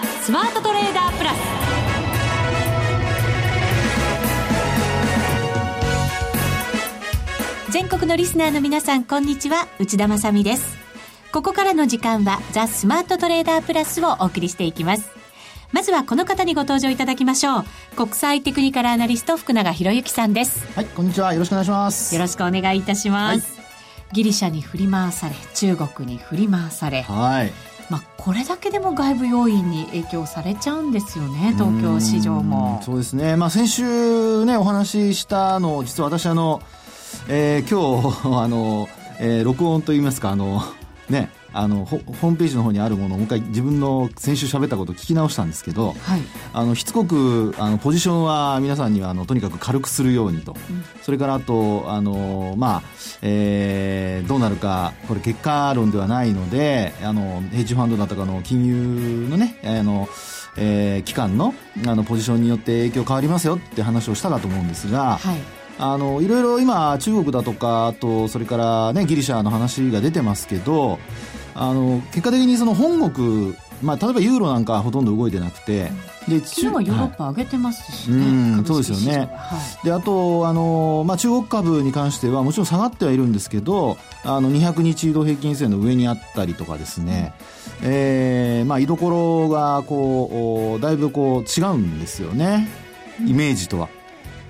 ザ・スマートトレーダープラス。全国のリスナーの皆さんこんにちは。内田まさです。ここからの時間はザ・スマートトレーダープラスをお送りしていきます。まずはこの方にご登場いただきましょう。国際テクニカルアナリスト福永博之さんです。はいこんにちは。よろしくお願いします。よろしくお願いいたします、はい、ギリシャに振り回され中国に振り回され。はいまあ、これだけでも外部要因に影響されちゃうんですよね東京市場も。そうですね、まあ、先週ねお話ししたの実は私あの、えー、今日 あの、えー、録音といいますかあのねあのホームページの方にあるものをもう一回自分の先週喋ったことを聞き直したんですけど、はい、あのしつこくあのポジションは皆さんにはあのとにかく軽くするようにと、うん、それからあとあの、まあえー、どうなるかこれ結果論ではないのであのヘッジファンドだとかの金融のねあのえー、機関のあのポジションによって影響変わりますよって話をしたかと思うんですが、はい。あのいろいろ今、中国だとかあとそれから、ね、ギリシャの話が出てますけどあの結果的にその本国、まあ、例えばユーロなんかほとんど動いてなくて、で昨日はヨーロッパ上げてますしね、はい、うんそうですよね、はい、であとあの、まあ、中国株に関してはもちろん下がってはいるんですけどあの200日移動平均線の上にあったりとかですね、うん、えー、まあ、居所がこうだいぶこう違うんですよね。イメージとは。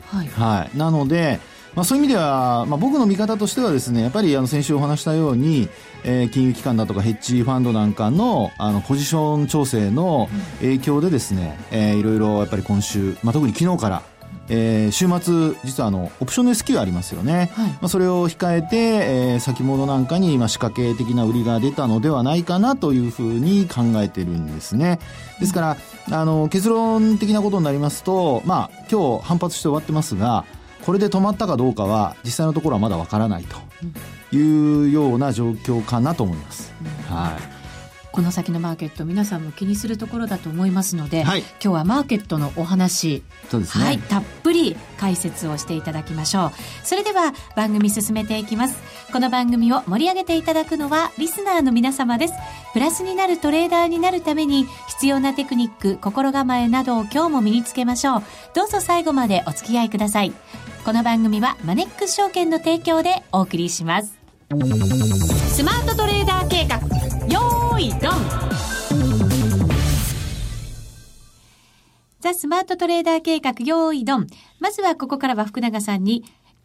はい、はい、なので、まあ、そういう意味では、まあ、僕の見方としてはですねやっぱりあの先週お話したように、えー、金融機関だとかヘッジファンドなんかのあのポジション調整の影響でですね、えー、いろいろやっぱり今週、まあ、特に昨日からえー、週末、実はあのオプションの S q ありますよね、はい、まあ、それを控えて、えー、先物なんかに、まあ、仕掛け的な売りが出たのではないかなというふうに考えてるんですね。ですから、あの結論的なことになりますと、まあ、今日反発して終わってますが、これで止まったかどうかは実際のところはまだわからないというような状況かなと思います。はい。この先のマーケット皆さんも気にするところだと思いますので、はい、今日はマーケットのお話そうですね、はい、たっぷり解説をしていただきましょう。それでは番組進めていきます。この番組を盛り上げていただくのはリスナーの皆様です。プラスになるトレーダーになるために必要なテクニック心構えなどを今日も身につけましょう。どうぞ最後までお付き合いくださいこの番組はマネックス証券の提供でお送りしますスマートトレーダー計画よーいドンザ・スマートトレーダー計画用意ドン。まずはここからは福永さんに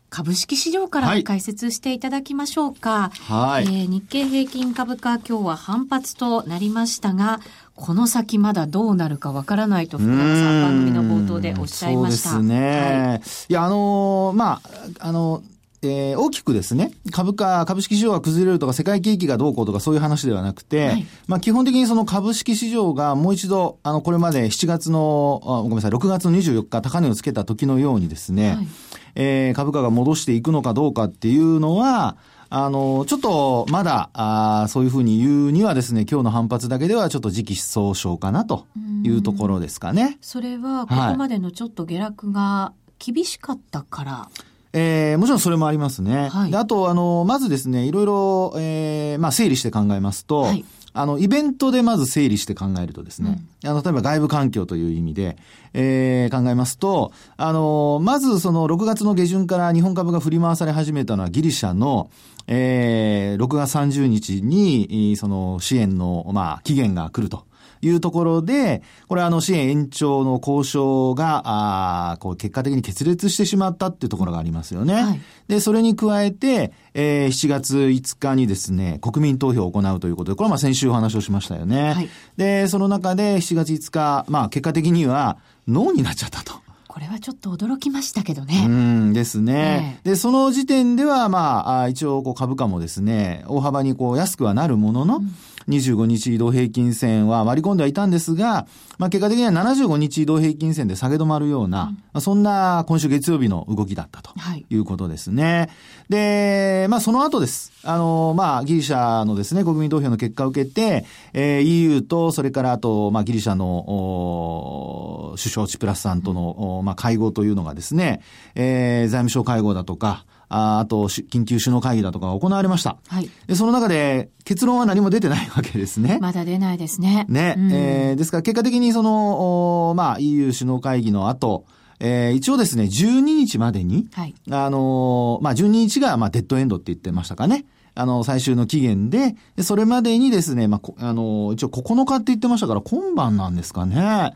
株式市場から解説していただきましょうか。はい。えー、日経平均株価今日は反発となりましたが、この先まだどうなるかわからないと福永さん番組の冒頭でおっしゃいました。そうですね。はい、いや、あのー、まあ、あのーえー、大きくですね、株価、株式市場が崩れるとか、世界景気がどうこうとか、そういう話ではなくて、はい、まあ、基本的にその株式市場がもう一度、あの、これまで7月の、あごめんなさい、6月の24日、高値をつけた時のようにですね、はい、えー、株価が戻していくのかどうかっていうのは、あの、ちょっと、まだ、あそういうふうに言うにはですね、今日の反発だけではちょっと時期尚早かなというところですかね。それは、ここまでのちょっと下落が厳しかったから、はいえー、もちろんそれもありますね。はい、であと、あの、まずですね、いろいろ、えー、まあ、整理して考えますと、はい、あの、イベントでまず整理して考えるとですね、うん、あの、例えば外部環境という意味で、えー、考えますと、あの、まずその6月の下旬から日本株が振り回され始めたのはギリシャの、えー、6月30日に、その支援の、まあ、期限が来ると。いうところで、これあの支援延長の交渉が、あこう結果的に決裂してしまったっていうところがありますよね。はい、で、それに加えて、えー、7月5日にですね、国民投票を行うということで、これはまあ先週お話をしましたよね。はい、で、その中で7月5日、まあ結果的にはノーになっちゃったと。これはちょっと驚きましたけどね。うんですね。えー、で、その時点では、まあ、一応こう株価もですね、大幅にこう安くはなるものの、うん25日移動平均線は割り込んではいたんですが、まあ、結果的には75日移動平均線で下げ止まるような、うん、まあ、そんな今週月曜日の動きだったということですね。はい、で、まあ、その後です。あの、まあ、ギリシャのですね、国民投票の結果を受けて、えー、EU と、それからあと、まあ、ギリシャの、首相チプラスさんとの、まあ、会合というのがですね、えー、財務省会合だとか、ああと、緊急首脳会議だとか行われました。はい。で、その中で結論は何も出てないわけですね。まだ出ないですね。ね。うん、えー、ですから結果的にその、まあ EU 首脳会議の後、えー、一応ですね、12日までに、はい、あのー、まあ、12日が、まあ、デッドエンドって言ってましたかね。あの、最終の期限で、でそれまでにですね、まあ、あのー、一応9日って言ってましたから、今晩なんですかね。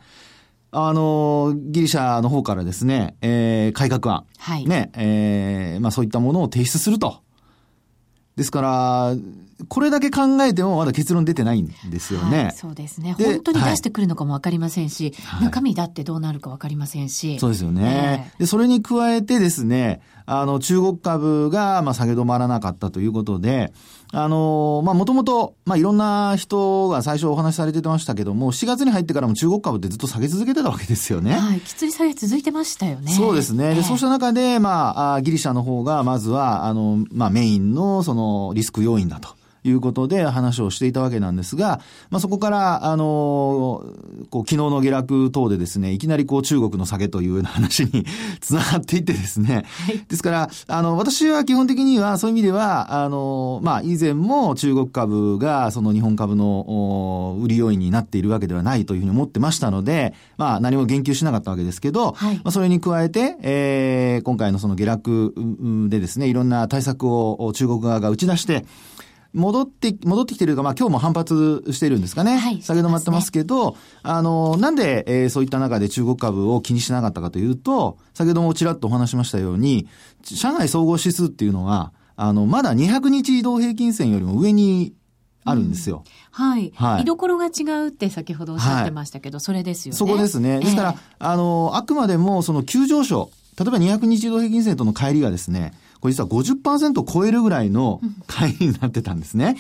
あの、ギリシャの方からですね、えー、改革案。はい。ね、えー、まあそういったものを提出すると。ですから、これだけ考えてもまだ結論出てないんですよね。はい、そうですね。本当に出してくるのかもわかりませんし、はい、中身だってどうなるかわかりませんし。そうですよね。えー、で、それに加えてですね、あの、中国株が、まあ、下げ止まらなかったということで、あの、まあ、もともと、まあ、いろんな人が最初お話しされてましたけども、4月に入ってからも中国株ってずっと下げ続けてたわけですよね。はい、きつい下げ続いてましたよね。そうですね。で、そうした中で、まあ、ギリシャの方が、まずは、あの、まあ、メインの、その、リスク要因だと。いうことで話をしていたわけなんですが、まあ、そこから、あの、こう、昨日の下落等でですね、いきなりこう中国の下げというような話に つながっていってですね、はい、ですから、あの、私は基本的にはそういう意味では、あの、まあ、以前も中国株がその日本株の売り要因になっているわけではないというふうに思ってましたので、まあ、何も言及しなかったわけですけど、はい、まあ、それに加えて、えー、今回のその下落でですね、いろんな対策を中国側が打ち出して、戻って、戻ってきてるか、まあ今日も反発してるんですかね。はい。下げ止まってますけど、ね、あの、なんで、えー、そういった中で中国株を気にしなかったかというと、先ほどもちらっとお話しましたように、上海総合指数っていうのは、あの、まだ200日移動平均線よりも上にあるんですよ。うん、はい。はい。居所が違うって先ほどおっしゃってましたけど、はい、それですよね。そこですね。ですから、えー、あの、あくまでもその急上昇、例えば200日移動平均線との乖離がですね、これ実は50%を超えるぐらいの会になってたんですね。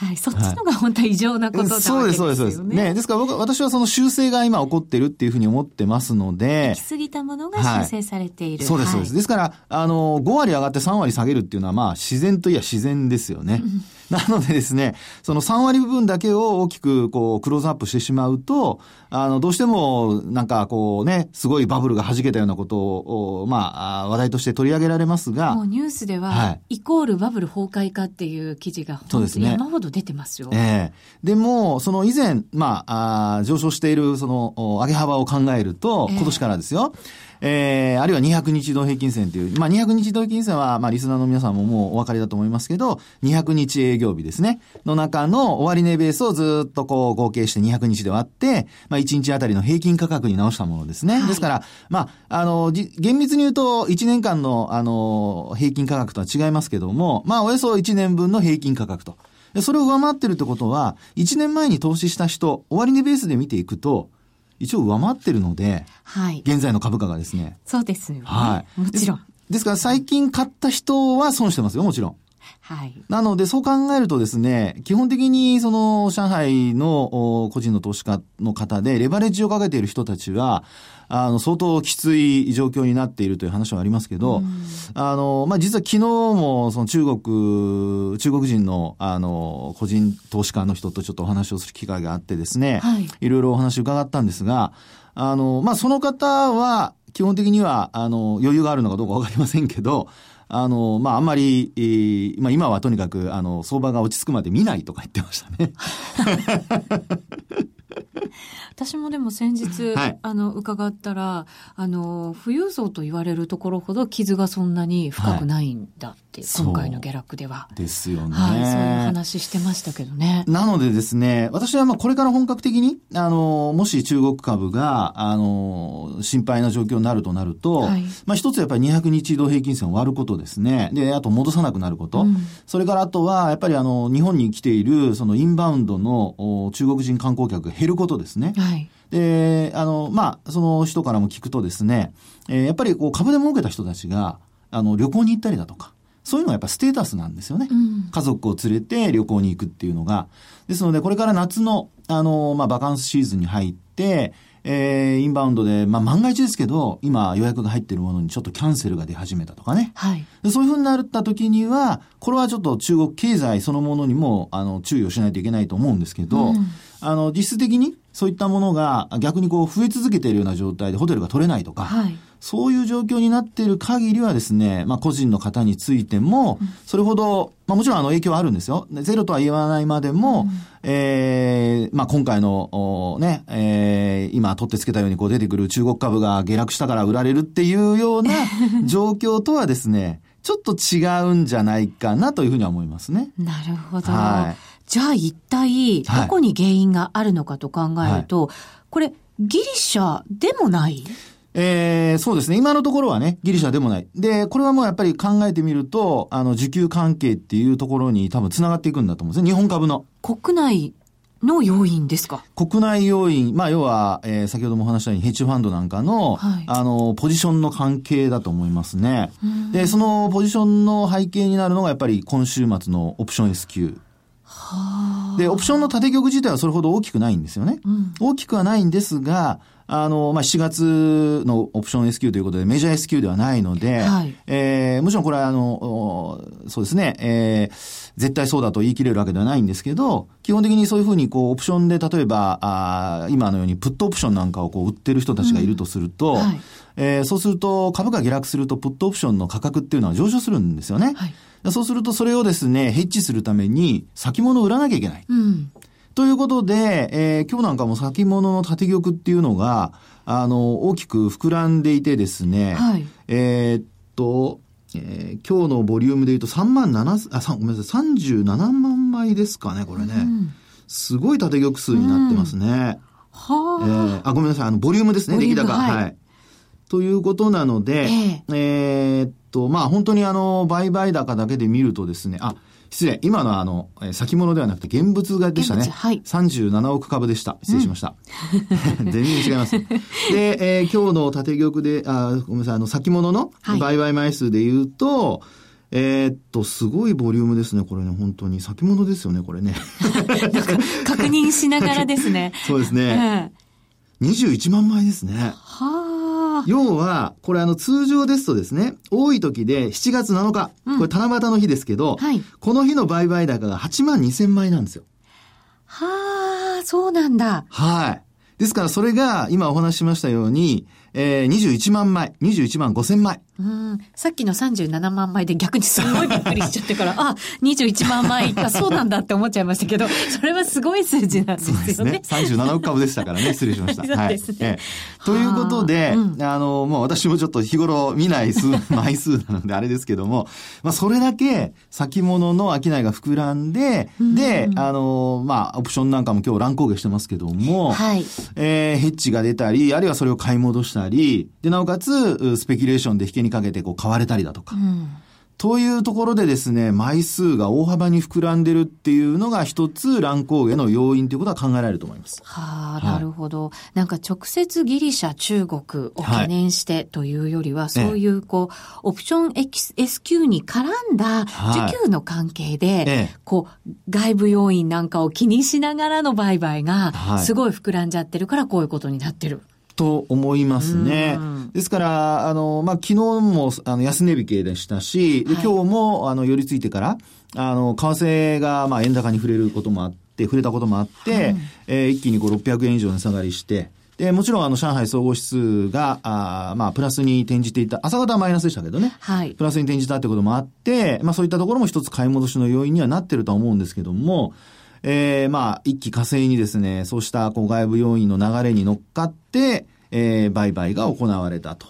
はい。そっちのが本当は異常なことだ、ね、そうです、そうです、そうです。ね。ですから僕、私はその修正が今起こってるっていうふうに思ってますので。行き過ぎたものが修正されている。はい、そうです、そうです。ですから、あの、5割上がって3割下げるっていうのは、まあ、自然といや自然ですよね。なのでですね、その3割部分だけを大きくこうクローズアップしてしまうと、あの、どうしてもなんかこうね、すごいバブルが弾けたようなことを、まあ、話題として取り上げられますが。もうニュースでは、はい、イコールバブル崩壊かっていう記事がそうですね。山ほど出てますよ。ええー、でも、その以前、まあ、あ上昇しているその上げ幅を考えると、今年からですよ。えーえー、あるいは200日移動平均線という、まあ、200日移動平均線は、まあ、リスナーの皆さんももうお分かりだと思いますけど、200日営業日ですね。の中の終値ベースをずっとこう合計して200日で割って、まあ、1日あたりの平均価格に直したものですね。はい、ですから、まあ、あの、厳密に言うと、1年間の、あの、平均価格とは違いますけども、まあ、およそ1年分の平均価格と。それを上回ってるってことは、1年前に投資した人、終値ベースで見ていくと、一応上回ってるので、はい。現在の株価がですね。そうですよね。はい。もちろん。ですから最近買った人は損してますよ、もちろん。はい。なので、そう考えるとですね、基本的に、その、上海の個人の投資家の方で、レバレッジをかけている人たちは、あの、相当きつい状況になっているという話はありますけど、あの、まあ、実は昨日も、その中国、中国人の、あの、個人投資家の人とちょっとお話をする機会があってですね、はい。いろいろお話伺ったんですが、あの、まあ、その方は、基本的には、あの、余裕があるのかどうかわかりませんけど、あの、まあ、あんまり、えー、まあ、今はとにかく、あの、相場が落ち着くまで見ないとか言ってましたね。私もでも先日、はい、あの、伺ったら、あの、富裕層と言われるところほど傷がそんなに深くないんだって、はい、今回の下落では。ですよね。はい、そういう話してましたけどね。なのでですね、私はまあこれから本格的に、あの、もし中国株が、あの、心配な状況になるとなると、はい、まあ一つやっぱり200日移動平均線を割ることですね。で、あと戻さなくなること。うん、それからあとは、やっぱりあの、日本に来ている、そのインバウンドの中国人観光客が減ることですね。はい。で、あの、まあ、その人からも聞くとですね、えー、やっぱりこう株で儲けた人たちが、あの、旅行に行ったりだとか、そういうのがやっぱステータスなんですよね。うん、家族を連れて旅行に行くっていうのが。ですので、これから夏の、あの、まあ、バカンスシーズンに入って、えー、インバウンドで、まあ、万が一ですけど、今予約が入っているものにちょっとキャンセルが出始めたとかね。はい。でそういうふうになった時には、これはちょっと中国経済そのものにも、あの、注意をしないといけないと思うんですけど、うん、あの、実質的にそういったものが逆にこう増え続けているような状態でホテルが取れないとか、はい、そういう状況になっている限りはですね、まあ個人の方についても、それほど、まあもちろんあの影響はあるんですよ。ゼロとは言わないまでも、うん、ええー、まあ今回の、ね、えー、今取ってつけたようにこう出てくる中国株が下落したから売られるっていうような 状況とはですね、ちょっと違うんじゃないかなというふうには思いますね。なるほど。はい、じゃあ一体、どこに原因があるのかと考えると、はい、これ、ギリシャでもない？えー、そうですね。今のところはね、ギリシャでもない。で、これはもうやっぱり考えてみると、あの、需給関係っていうところに多分繋がっていくんだと思うんですね。日本株の。国内の要因ですか？国内要因、まあ要は、えー、先ほども話したようにヘッジファンドなんかの、はい、あの、ポジションの関係だと思いますね。で、そのポジションの背景になるのがやっぱり今週末のオプション S q で、オプションの縦玉自体はそれほど大きくないんですよね。うん、大きくはないんですが、あの、まあ、7月のオプション S q ということで、メジャー S q ではないので、はい、えー、もちろんこれは、あの、そうですね、えー、絶対そうだと言い切れるわけではないんですけど、基本的にそういうふうに、こう、オプションで、例えば、あ今のように、プットオプションなんかをこう、売ってる人たちがいるとすると、うん。はい、えー、そうすると、株価下落すると、プットオプションの価格っていうのは上昇するんですよね。はい。そうするとそれをですね、ヘッジするために先物を売らなきゃいけない。うん、ということで、えー、今日なんかも先物の縦玉っていうのが、あの、大きく膨らんでいてですね、はい、えー、っと、えー、今日のボリュームで言うと3万7、あ、ごめんなさい、37万枚ですかね、これね。うん、すごい縦玉数になってますね。うん、はあ、えー、あ、ごめんなさい、あの、ボリュームですね、出来高。はい、はい。ということなので、えー、えー、っと、まあ本当にあの、売買高だけで見るとですね、あ、失礼、今のあの、先物ではなくて現物がでしたね。はい。37億株でした。失礼しました。うん、全然違います。で、えー、今日の縦玉で、あ、ごめんなさい、あの、先物の売買枚数で言うと、はいえー、っと、すごいボリュームですね、これね、本当に。先物ですよね、これね。確認しながらですね。そうですね。21万枚ですね。はあ。要は、これあの通常ですとですね、多い時で7月7日、うん、これ七夕の日ですけど、はい、この日の売買高が8万2千枚なんですよ。はあ、そうなんだ。はい。ですからそれが今お話ししましたように、えー、21万枚、21万5千枚。うん。さっきの37万枚で逆にすごいびっくりしちゃってから、あ、21万枚、あ、そうなんだって思っちゃいましたけど、それはすごい数字なんですよね。そうですね。37億株でしたからね、失礼しました。はい、えー、ということで、うん、あの、もう私もちょっと日頃見ない数、枚数なのであれですけども、まあそれだけ先物の商いが膨らんで、うん、で、あの、まあオプションなんかも今日乱高下してますけども、はい。えー、ヘッジが出たり、あるいはそれを買い戻したり、で、なおかつ、スペキュレーションで引けにかけてこう買われたりだとか。うんというところでですね、枚数が大幅に膨らんでるっていうのが一つ乱高下の要因ということは考えられると思います。はあ、なるほど。なんか直接ギリシャ、中国を懸念してというよりは、はい、そういうこう、オプション SQ に絡んだ需給の関係で、はい、こう、外部要因なんかを気にしながらの売買が、すごい膨らんじゃってるからこういうことになってる。と思いますね。ですから、あの、まあ、昨日も、あの、安値引けでしたし、はい、今日も、あの、寄り付いてから、あの、為替が、まあ、円高に触れることもあって、触れたこともあって、うん、えー、一気にこう、600円以上値下がりして、で、もちろんあの、上海総合指数が、あまあ、プラスに転じていた、朝方はマイナスでしたけどね。はい。プラスに転じたってこともあって、まあ、そういったところも一つ買い戻しの要因にはなってるとは思うんですけども、えー、まあ、一気火星にですね、そうしたこう外部要因の流れに乗っかって、えー、売買が行われたと。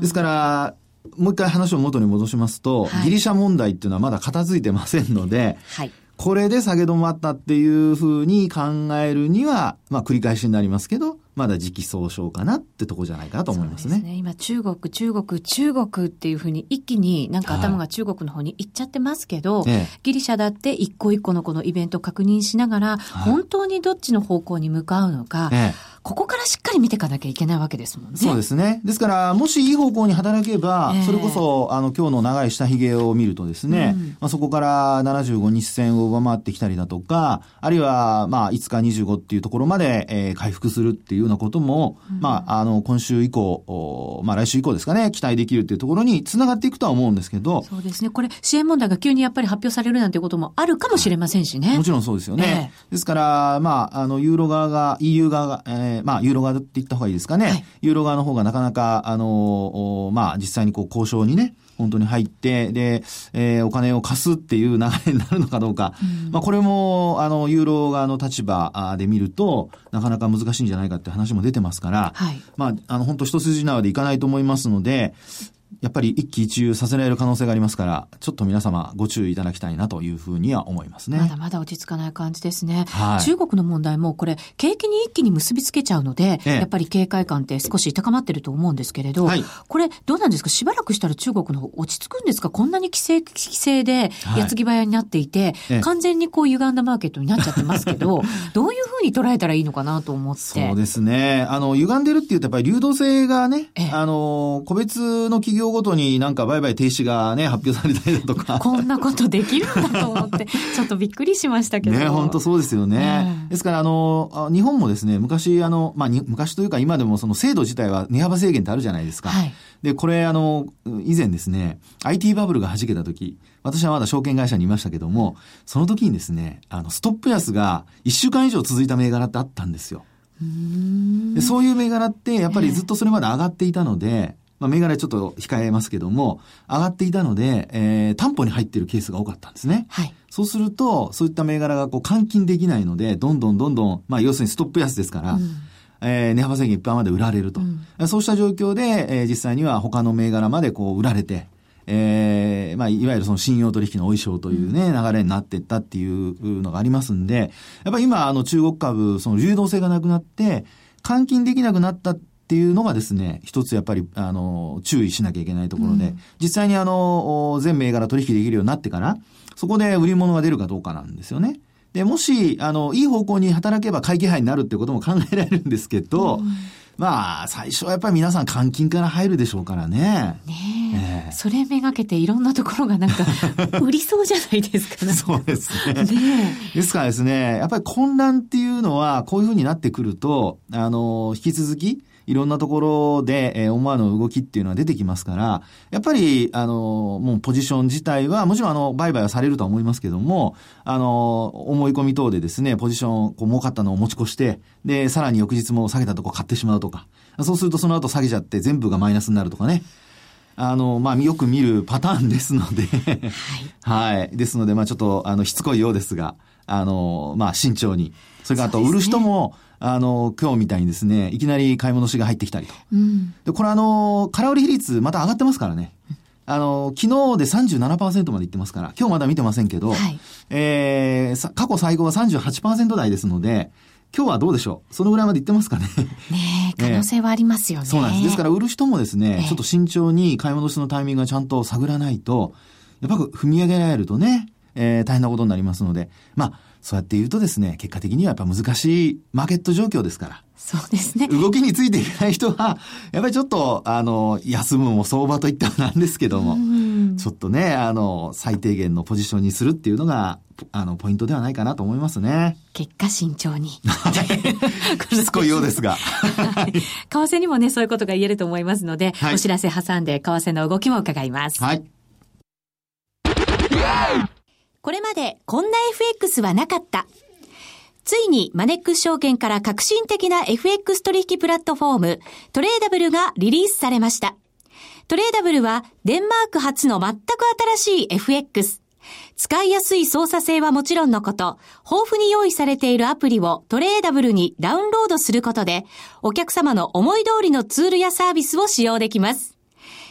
ですから、もう一回話を元に戻しますと、はい、ギリシャ問題っていうのはまだ片付いてませんので、はい、これで下げ止まったっていうふうに考えるには、まあ繰り返しになりますけど、まだ時期尚早かなってとこじゃないかなと思いますね。そうですね。今中国、中国、中国っていうふうに一気になんか頭が中国の方に行っちゃってますけど、はい、ギリシャだって一個一個のこのイベント確認しながら、本当にどっちの方向に向かうのか、ええここからしっかり見ていかなきゃいけないわけですもんね。そうですね。ですから、もしいい方向に働けば、えー、それこそ、あの、今日の長い下髭を見るとですね、うん、まあ、そこから75日線を上回ってきたりだとか、あるいは、まあ、5日25っていうところまで、えー、回復するっていうよようなことも、うん、まあ、あの、今週以降、まあ来週以降ですかね、期待できるっていうところにつながっていくとは思うんですけど。そうですね。これ、支援問題が急にやっぱり発表されるなんていうこともあるかもしれませんしね。もちろんそうですよね。えー、ですから、まあ、あの、ユーロ側が、EU 側が、えー、まあ、ユーロ側って言った方がいいですかね。はい、ユーロ側の方がなかなか、あの、まあ、実際にこう、交渉にね、本当に入って、で、えー、お金を貸すっていう流れになるのかどうか。うん、まあ、これも、あの、ユーロ側の立場で見ると、なかなか難しいんじゃないかって話も出てますから、はい、まあ、あの、本当一筋縄でいかないと思いますので、やっぱり一喜一憂させられる可能性がありますから、ちょっと皆様ご注意いただきたいなというふうには思いますね。まだまだ落ち着かない感じですね。はい、中国の問題もこれ、景気に一気に結びつけちゃうので、ええ、やっぱり警戒感って少し高まってると思うんですけれど、はい、これどうなんですか？しばらくしたら中国の方落ち着くんですか？こんなに規制、規制で矢継ぎ早になっていて、はい、完全にこう歪んだマーケットになっちゃってますけど、どういうふうに捉えたらいいのかなと思って。そうですね。あの、歪んでるっていうとやっぱり流動性がね、あの、個別の企業ごとになんか売買停止がね、発表されたりだとか。こんなことできるんだと思って、ちょっとびっくりしましたけど。ね、本当そうですよね。うん、ですから、あの、日本もですね、昔、あの、まあ、昔というか今でもその制度自体は値幅制限ってあるじゃないですか。はい、で、これ、あの、以前ですね、IT バブルが弾けた時、私はまだ証券会社にいましたけども、その時にですね、あの、ストップ安が1週間以上続いた銘柄ってあったんですよ。でそういう銘柄って、やっぱりずっとそれまで上がっていたので、まあ、銘柄ちょっと控えますけども、上がっていたので、えー、担保に入っているケースが多かったんですね。はい。そうすると、そういった銘柄がこう換金できないので、どんどんどんどん、まあ、要するにストップ安ですから、うんえー、値幅制限一般まで売られると。うん、そうした状況で、えー、実際には他の銘柄までこう売られて、えー、まあ、いわゆるその信用取引のお衣装というね、流れになっていったっていうのがありますんで、やっぱり今、あの中国株、その流動性がなくなって、換金できなくなったっていうのがですね、一つやっぱり、あの、注意しなきゃいけないところで、うん、実際にあの、全銘柄取引できるようになってから、そこで売り物が出るかどうかなんですよね。で、もし、あの、いい方向に働けば買い気配になるってことも考えられるんですけど、うん、まあ、最初はやっぱり皆さん換金から入るでしょうからね。ねえ。えー、それめがけていろんなところがなんか、売りそうじゃないですか、そうですね。ねですからですね、やっぱり混乱っていうのは、こういうふうになってくると、あの、引き続き、いろんなところで、えー、思わぬ動きっていうのは出てきますから、やっぱり、あの、もうポジション自体は、もちろんあの、売買はされるとは思いますけども、あの、思い込み等でですね、ポジション、こう、儲かったのを持ち越して、で、さらに翌日も下げたとこ買ってしまうとか、そうするとその後下げちゃって全部がマイナスになるとかね。あの、まあ、よく見るパターンですのではい、はい。ですので、まあ、ちょっと、あの、しつこいようですが、あの、まあ、慎重に。それからあと、売る人も、あの、今日みたいにですね、いきなり買い戻しが入ってきたりと。うん、で、これあの、空売り比率また上がってますからね。あの、昨日で37%までいってますから、今日まだ見てませんけど、はい、えー、過去最後は38%台ですので、今日はどうでしょう？そのぐらいまでいってますかね？ね 可能性はありますよね。そうなんです。ですから、売る人もですね、ちょっと慎重に買い戻しのタイミングがちゃんと探らないと、やっぱ踏み上げられるとね、えー、大変なことになりますので、まあ、そうやって言うとですね、結果的にはやっぱ難しいマーケット状況ですから。そうですね。動きについていけない人は、やっぱりちょっと、あの、休むも相場といったらなんですけども、ちょっとね、あの、最低限のポジションにするっていうのが、あの、ポイントではないかなと思いますね。結果慎重に。しつこいようですが。はい。為替にもね、そういうことが言えると思いますので、はい、お知らせ挟んで、為替の動きも伺います。はい。これまでこんな FX はなかった。ついにマネックス証券から革新的な FX 取引プラットフォームトレーダブルがリリースされました。トレーダブルはデンマーク初の全く新しい FX。使いやすい操作性はもちろんのこと、豊富に用意されているアプリをトレーダブルにダウンロードすることで、お客様の思い通りのツールやサービスを使用できます。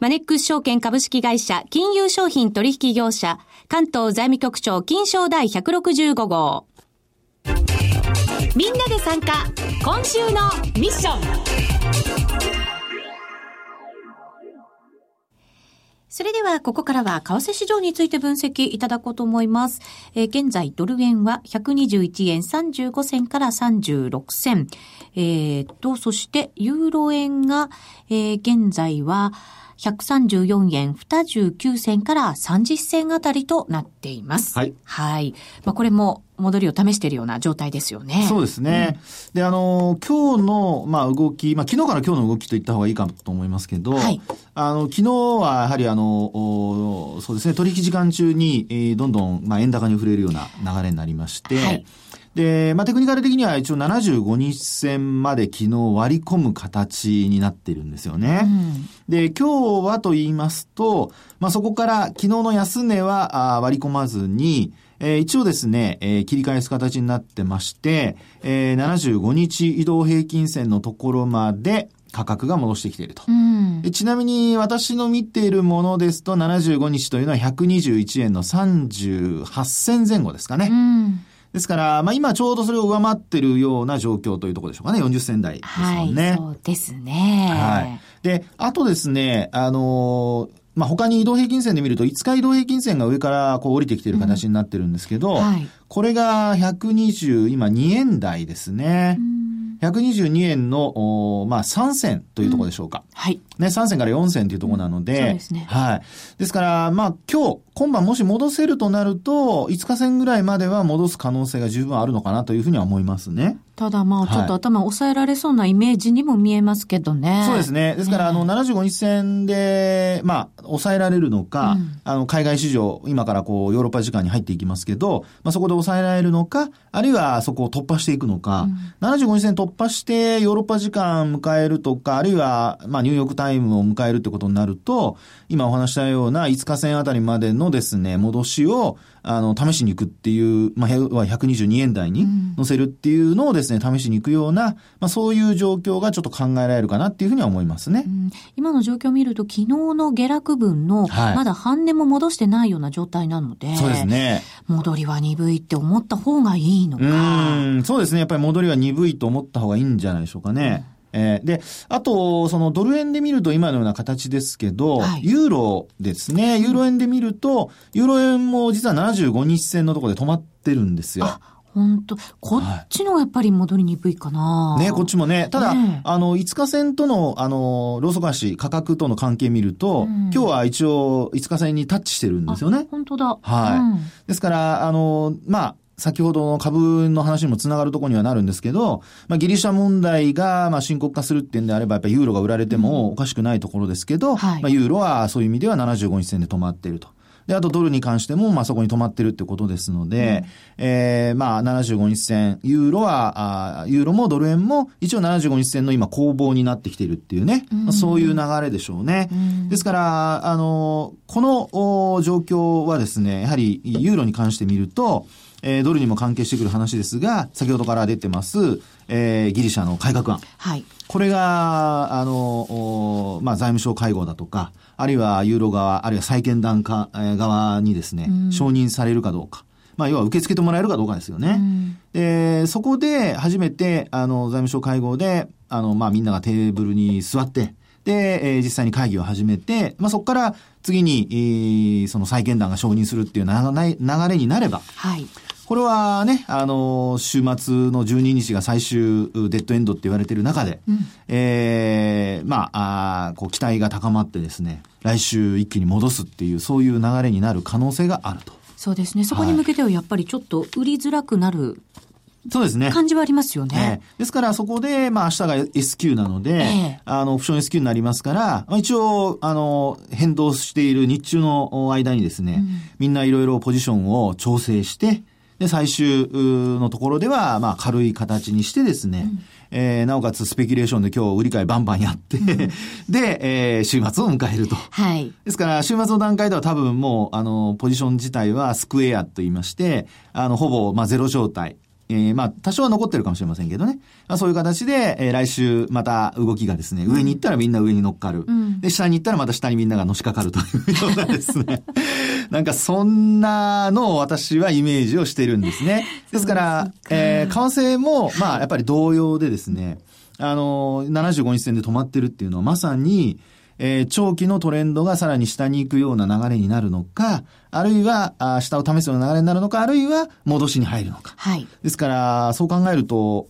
マネックス証券株式会社金融商品取引業者関東財務局長金賞第165号。みんなで参加今週のミッションそれでは、ここからは、為替市場について分析いただこうと思います。えー、現在、ドル円は121円35銭から36銭。えー、と、そして、ユーロ円が、えー、現在は、134円29銭から30銭あたりとなっています。はい。はい。まあ、これも戻りを試しているような状態ですよね。そうですね。うん、で、あの、今日の、まあ、動き、まあ、昨日から今日の動きと言った方がいいかと思いますけど、はい、あの、昨日はやはりあの、そうですね、取引時間中に、えー、どんどん、まあ、円高に触れるような流れになりまして、はいで、まあ、テクニカル的には一応75日線まで昨日割り込む形になってるんですよね。うん、で、今日はと言いますと、まあ、そこから昨日の安値は割り込まずに、えー、一応ですね、えー、切り返す形になってまして、えー、75日移動平均線のところまで価格が戻してきていると。うん、ちなみに私の見ているものですと75日というのは121円の38銭前後ですかね。うんですから、まあ今ちょうどそれを上回ってるような状況というところでしょうかね。40銭台ですもんね。はい、そうですね。はい。で、あとですね、あのーまあ、他に移動平均線で見ると、5日移動平均線が上からこう降りてきている形になってるんですけど、うんはい、これが120、今2円台ですね。122円の、まあ、3銭というところでしょうか。うん、はい。ね、3銭から4銭というところなので、うん、そうですね。はい。ですから、まあ、今日、今晩もし戻せるとなると、5日線ぐらいまでは戻す可能性が十分あるのかなというふうには思いますね。ただまあ、ちょっと頭抑えられそうなイメージにも見えますけどね。そうですね。ですから、あの、75日線で、まあ、抑えられるのか、うん、あの、海外市場、今からこう、ヨーロッパ時間に入っていきますけど、まあ、そこで抑えられるのか、あるいはそこを突破していくのか、うん、75日線突破してヨーロッパ時間迎えるとか、あるいは、まあ、ニューヨークタイムを迎えるってことになると、今お話したような5日線あたりまでのですね、戻しを、あの、試しに行くっていう、まあ、122円台に乗せるっていうのをですね、試しに行くような、まあ、そういう状況がちょっと考えられるかなっていうふうには思いますね。うん、今の状況を見ると、昨日の下落分の、まだ半値も戻してないような状態なので、はい、そうですね。戻りは鈍いって思った方がいいのか。うん、そうですね。やっぱり戻りは鈍いと思った方がいいんじゃないでしょうかね。うんえー、で、あと、そのドル円で見ると今のような形ですけど、はい、ユーロですね。ユーロ円で見ると、ユーロ円も実は75日線のところで止まってるんですよ。本当こっちのやっぱり戻りにくいかな、はい、ね、こっちもね。ただ、ね、あの、5日線との、あの、ローソク足、価格との関係見ると、うん、今日は一応5日線にタッチしてるんですよね。本当だ。はい。うん、ですから、あの、まあ、先ほどの株の話にもつながるところにはなるんですけど、まあ、ギリシャ問題が、まあ、深刻化するっていうんであれば、やっぱりユーロが売られてもおかしくないところですけど、うんはい、まあ、ユーロはそういう意味では75日線で止まっていると。で、あとドルに関しても、まあそこに止まってるってことですので、うん、えー、まあ75日線、ユーロは、あユーロもドル円も一応75日線の今攻防になってきているっていうね、うん、まあ、そういう流れでしょうね。うん、ですから、あの、この状況はですね、やはりユーロに関して見ると、えー、ドルにも関係してくる話ですが、先ほどから出てます、えー、ギリシャの改革案。はい。これが、あの、まあ、財務省会合だとか、あるいはユーロ側、あるいは債券団か、えー、側にですね、承認されるかどうか。まあ、要は受け付けてもらえるかどうかですよね。で、そこで初めて、あの、財務省会合で、あの、まあ、みんながテーブルに座って、で、えー、実際に会議を始めて、まあ、そこから次に、えー、その債権団が承認するっていう流れになれば、はい。これはね、あの、週末の12日が最終デッドエンドって言われている中で、うん、ええー、まあ、あこう期待が高まってですね、来週一気に戻すっていう、そういう流れになる可能性があると。そうですね。そこに向けてはやっぱりちょっと売りづらくなる、そうですね。感じはありますよね。えー、ですからそこで、まあ明日が S q なので、えー、あの、オプション S q になりますから、まあ、一応、あの、変動している日中の間にですね、うん、みんないろいろポジションを調整して、で、最終のところでは、まあ、軽い形にしてですね、うんえー、なおかつスペキュレーションで今日売り買いバンバンやって で、えー、週末を迎えると。はい。ですから、週末の段階では多分もう、あの、ポジション自体はスクエアと言いまして、あの、ほぼ、まあ、ゼロ状態。えー、まあ、多少は残ってるかもしれませんけどね。まあ、そういう形で、えー、来週また動きがですね、上に行ったらみんな上に乗っかる。うん、で、下に行ったらまた下にみんながのしかかるというようなですね。なんかそんなのを私はイメージをしてるんですね。ですから、えー、為替も、まあ、やっぱり同様でですね、あの、75日線で止まってるっていうのはまさに、えー、長期のトレンドがさらに下に行くような流れになるのか、あるいは、あ下を試すような流れになるのか、あるいは戻しに入るのか。はい。ですから、そう考えると、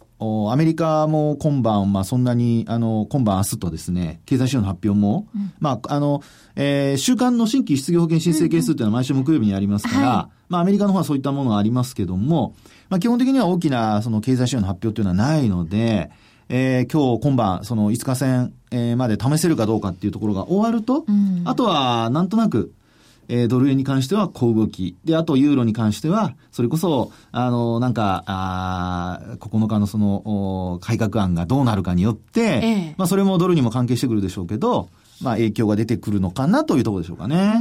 アメリカも今晩、まあそんなに、あの、今晩明日とですね、経済指標の発表も、うん、まあ、あの、えー、週間の新規失業保険申請件数っていうのは毎週木曜日にありますから、はい、まあアメリカの方はそういったものがありますけども、まあ基本的には大きなその経済指標の発表というのはないので、えー、今日今晩、その5日線、えー、まで試せるかどうかっていうところが終わると、うん、あとはなんとなく、えー、ドル円に関しては小動き。で、あとユーロに関しては、それこそ、あの、なんか、あ9日のその、改革案がどうなるかによって、ええ、まあそれもドルにも関係してくるでしょうけど、まあ影響が出てくるのかなというところでしょうかね。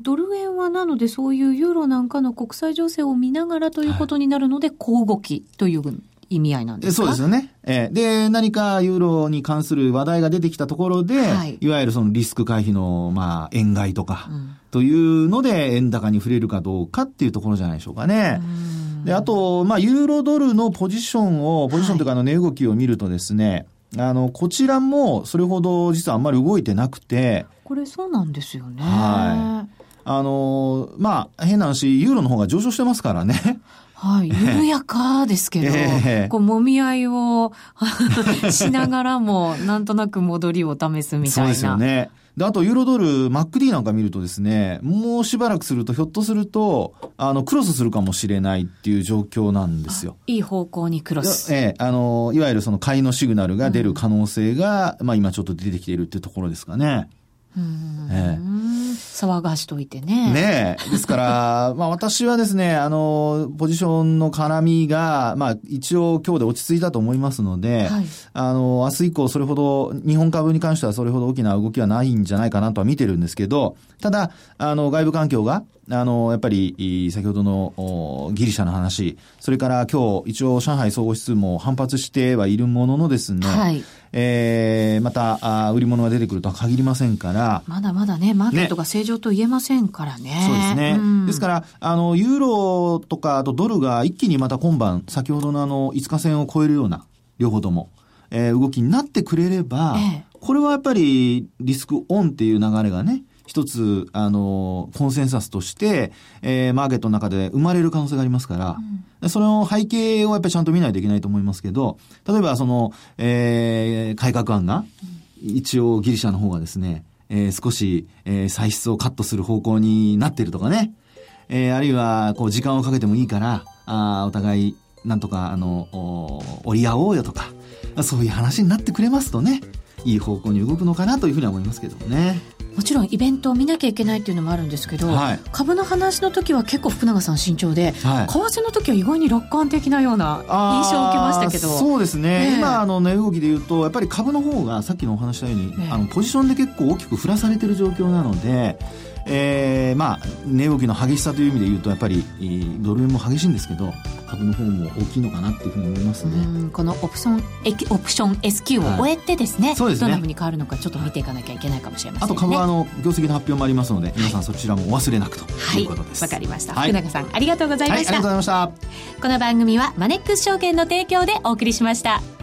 ドル円はなのでそういうユーロなんかの国際情勢を見ながらということになるので、小動きという意味合いなんですか？そうですよね。えー、で、何かユーロに関する話題が出てきたところで、はい、いわゆるそのリスク回避の、まあ、円買いとか、というので、円高に触れるかどうかっていうところじゃないでしょうかね。で、あと、まあ、ユーロドルのポジションを、ポジションというか、あの、値動きを見るとですね、はい、あの、こちらも、それほど実はあんまり動いてなくて。これそうなんですよね。はい。あの、まあ、変な話、ユーロの方が上昇してますからね。はい。緩やかですけど、えー、こう、揉み合いを しながらも、なんとなく戻りを試すみたいな。そうですよね。で、あと、ユーロドル、マック d なんか見るとですね、もうしばらくすると、ひょっとすると、あの、クロスするかもしれないっていう状況なんですよ。いい方向にクロス。ええあの、いわゆるその買いのシグナルが出る可能性が、うん、まあ今ちょっと出てきているっていうところですかね。ええ、騒がしといてね。ねえ。ですから、まあ私はですね、あの、ポジションの絡みが、まあ一応今日で落ち着いたと思いますので、はい、あの、明日以降それほど、日本株に関してはそれほど大きな動きはないんじゃないかなとは見てるんですけど、ただ、あの、外部環境が、あの、やっぱり、先ほどのギリシャの話、それから今日、一応上海総合指数も反発してはいるもののですね、はい、えー、またあ、売り物が出てくるとは限りませんから。まだまだね、マーケットが正常と言えませんからね。ねそうですね。うん、ですから、あの、ユーロとか、あとドルが一気にまた今晩、先ほどのあの、5日線を超えるような、両方とも、えー、動きになってくれれば、ええ、これはやっぱりリスクオンっていう流れがね、一つ、あの、コンセンサスとして、えー、マーケットの中で生まれる可能性がありますから、うん、その背景をやっぱりちゃんと見ないといけないと思いますけど、例えばその、えー、改革案が、一応ギリシャの方がですね、えー、少し、えー、歳出をカットする方向になっているとかね、えー、あるいは、こう、時間をかけてもいいから、あお互い、なんとか、あの、折り合おうよとか、そういう話になってくれますとね、いい方向に動くのかなというふうには思いますけどもね。もちろんイベントを見なきゃいけないっていうのもあるんですけど、はい、株の話の時は結構福永さん慎重で、はい、為替の時は意外に楽観的なような印象を受けましたけど。そうですね、え。ー、今あの値動きでいうとやっぱり株の方がさっきのお話したように、え。ー、あのポジションで結構大きく振らされてる状況なのでえー、まあ値動きの激しさという意味で言うとやっぱりドル円も激しいんですけど株の方も大きいのかなっていうふうに思いますね。このオプションオプション S q を終えてですねはい、そうですね。どんなふうに変わるのかちょっと見ていかなきゃいけないかもしれません、ね、あと株はあの業績の発表もありますので皆さんそちらもお忘れなくと。いうことですわ、はい、かりました、福永さんありがとうございました、ありがとうございましたこの番組はマネックス証券の提供でお送りしました